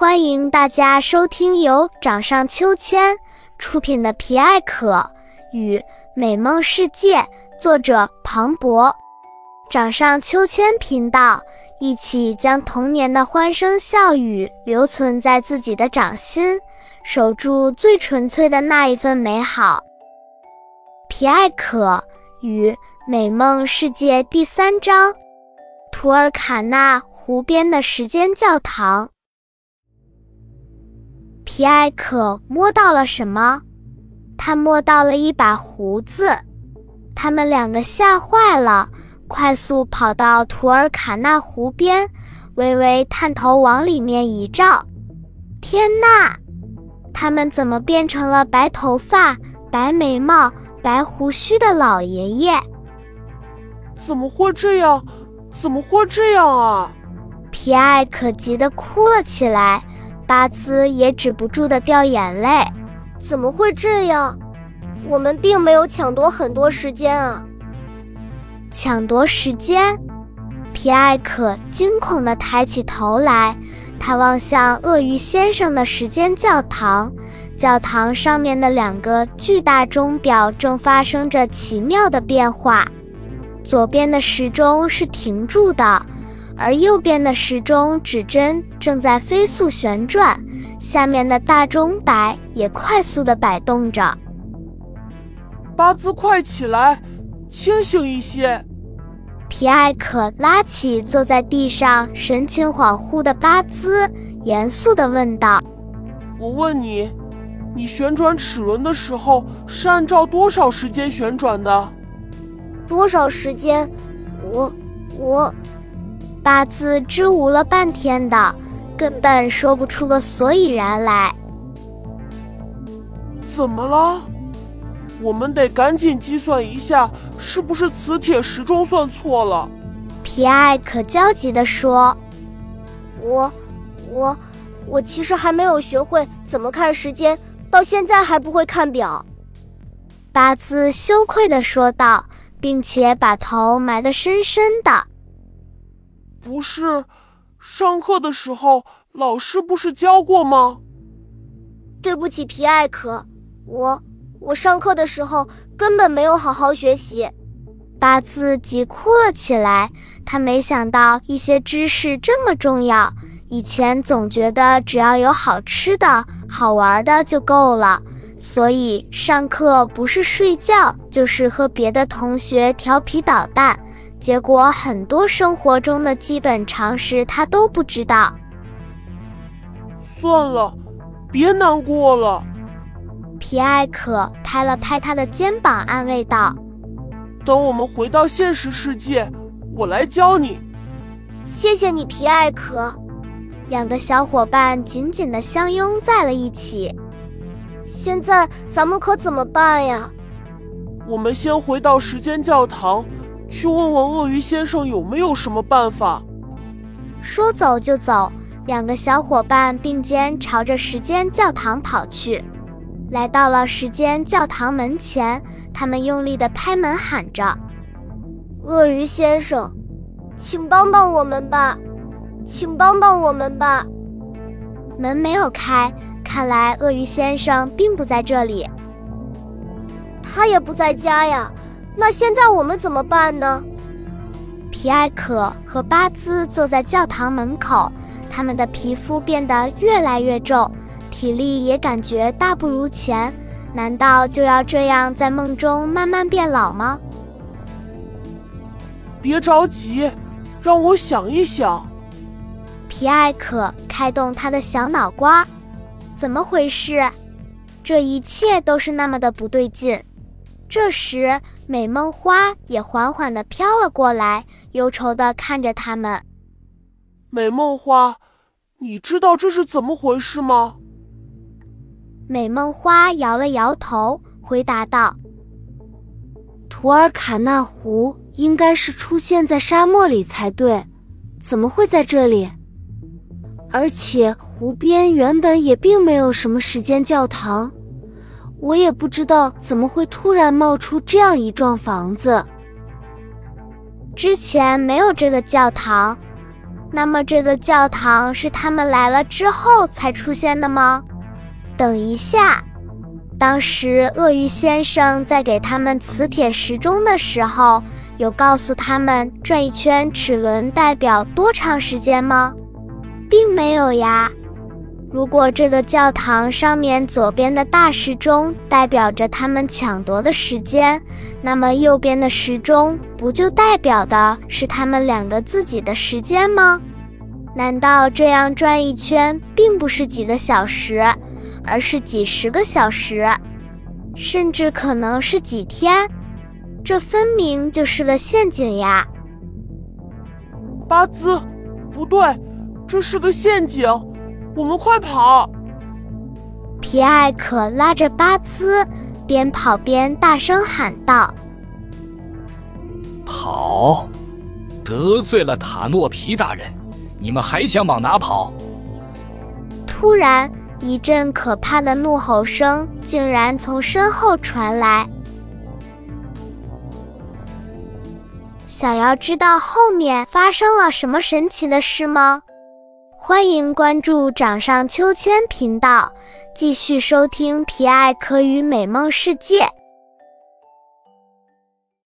欢迎大家收听由掌上秋千出品的《皮艾可与美梦世界》，作者庞博。掌上秋千频道，一起将童年的欢声笑语留存在自己的掌心，守住最纯粹的那一份美好。《皮艾可与美梦世界》第三章：图尔卡纳湖边的时间教堂。皮埃可摸到了什么？他摸到了一把胡子。他们两个吓坏了。快速跑到图尔卡纳湖边，微微探头往里面一照，天呐！他们怎么变成了白头发、白眉毛、白胡须的老爷爷？怎么会这样？怎么会这样啊！皮埃可急得哭了起来，巴兹也止不住的掉眼泪。怎么会这样？我们并没有抢夺很多时间啊！抢夺时间，皮埃可惊恐地抬起头来，他望向鳄鱼先生的时间教堂。教堂上面的两个巨大钟表正发生着奇妙的变化，左边的时钟是停住的，而右边的时钟指针正在飞速旋转，下面的大钟摆也快速地摆动着。巴兹，快起来！清醒一些，皮埃可拉起坐在地上、神情恍惚的巴兹，严肃地问道：“我问你，你旋转齿轮的时候是按照多少时间旋转的？多少时间？我……我……”巴兹支吾了半天的，根本说不出个所以然来。怎么了？我们得赶紧计算一下，是不是磁铁时钟算错了？皮埃可焦急地说：“我，我，我其实还没有学会怎么看时间，到现在还不会看表。”八字羞愧地说道，并且把头埋得深深的。“不是，上课的时候老师不是教过吗？”对不起，皮艾可，我。我上课的时候根本没有好好学习，八字急哭了起来。他没想到一些知识这么重要。以前总觉得只要有好吃的、好玩的就够了，所以上课不是睡觉就是和别的同学调皮捣蛋。结果很多生活中的基本常识他都不知道。算了，别难过了。皮埃可拍了拍他的肩膀，安慰道：“等我们回到现实世界，我来教你。”谢谢你，皮埃可。两个小伙伴紧紧地相拥在了一起。现在咱们可怎么办呀？我们先回到时间教堂，去问问鳄鱼先生有没有什么办法。说走就走，两个小伙伴并肩朝着时间教堂跑去。来到了时间教堂门前，他们用力地拍门，喊着：“鳄鱼先生，请帮帮我们吧，请帮帮我们吧！”门没有开，看来鳄鱼先生并不在这里。他也不在家呀，那现在我们怎么办呢？皮埃可和巴兹坐在教堂门口，他们的皮肤变得越来越皱。体力也感觉大不如前，难道就要这样在梦中慢慢变老吗？别着急，让我想一想。皮埃可开动他的小脑瓜，怎么回事？这一切都是那么的不对劲。这时，美梦花也缓缓地飘了过来，忧愁地看着他们。美梦花，你知道这是怎么回事吗？美梦花摇了摇头，回答道：“图尔卡纳湖应该是出现在沙漠里才对，怎么会在这里？而且湖边原本也并没有什么时间教堂，我也不知道怎么会突然冒出这样一幢房子。之前没有这个教堂。”那么这个教堂是他们来了之后才出现的吗？等一下，当时鳄鱼先生在给他们磁铁时钟的时候，有告诉他们转一圈齿轮代表多长时间吗？并没有呀。如果这个教堂上面左边的大时钟代表着他们抢夺的时间，那么右边的时钟不就代表的是他们两个自己的时间吗？难道这样转一圈并不是几个小时，而是几十个小时，甚至可能是几天？这分明就是个陷阱呀！巴兹，不对，这是个陷阱。我们快跑！皮埃可拉着巴兹，边跑边大声喊道：“跑！得罪了塔诺皮大人，你们还想往哪跑？”突然，一阵可怕的怒吼声竟然从身后传来。想要知道后面发生了什么神奇的事吗？欢迎关注掌上秋千频道，继续收听《皮艾可与美梦世界》。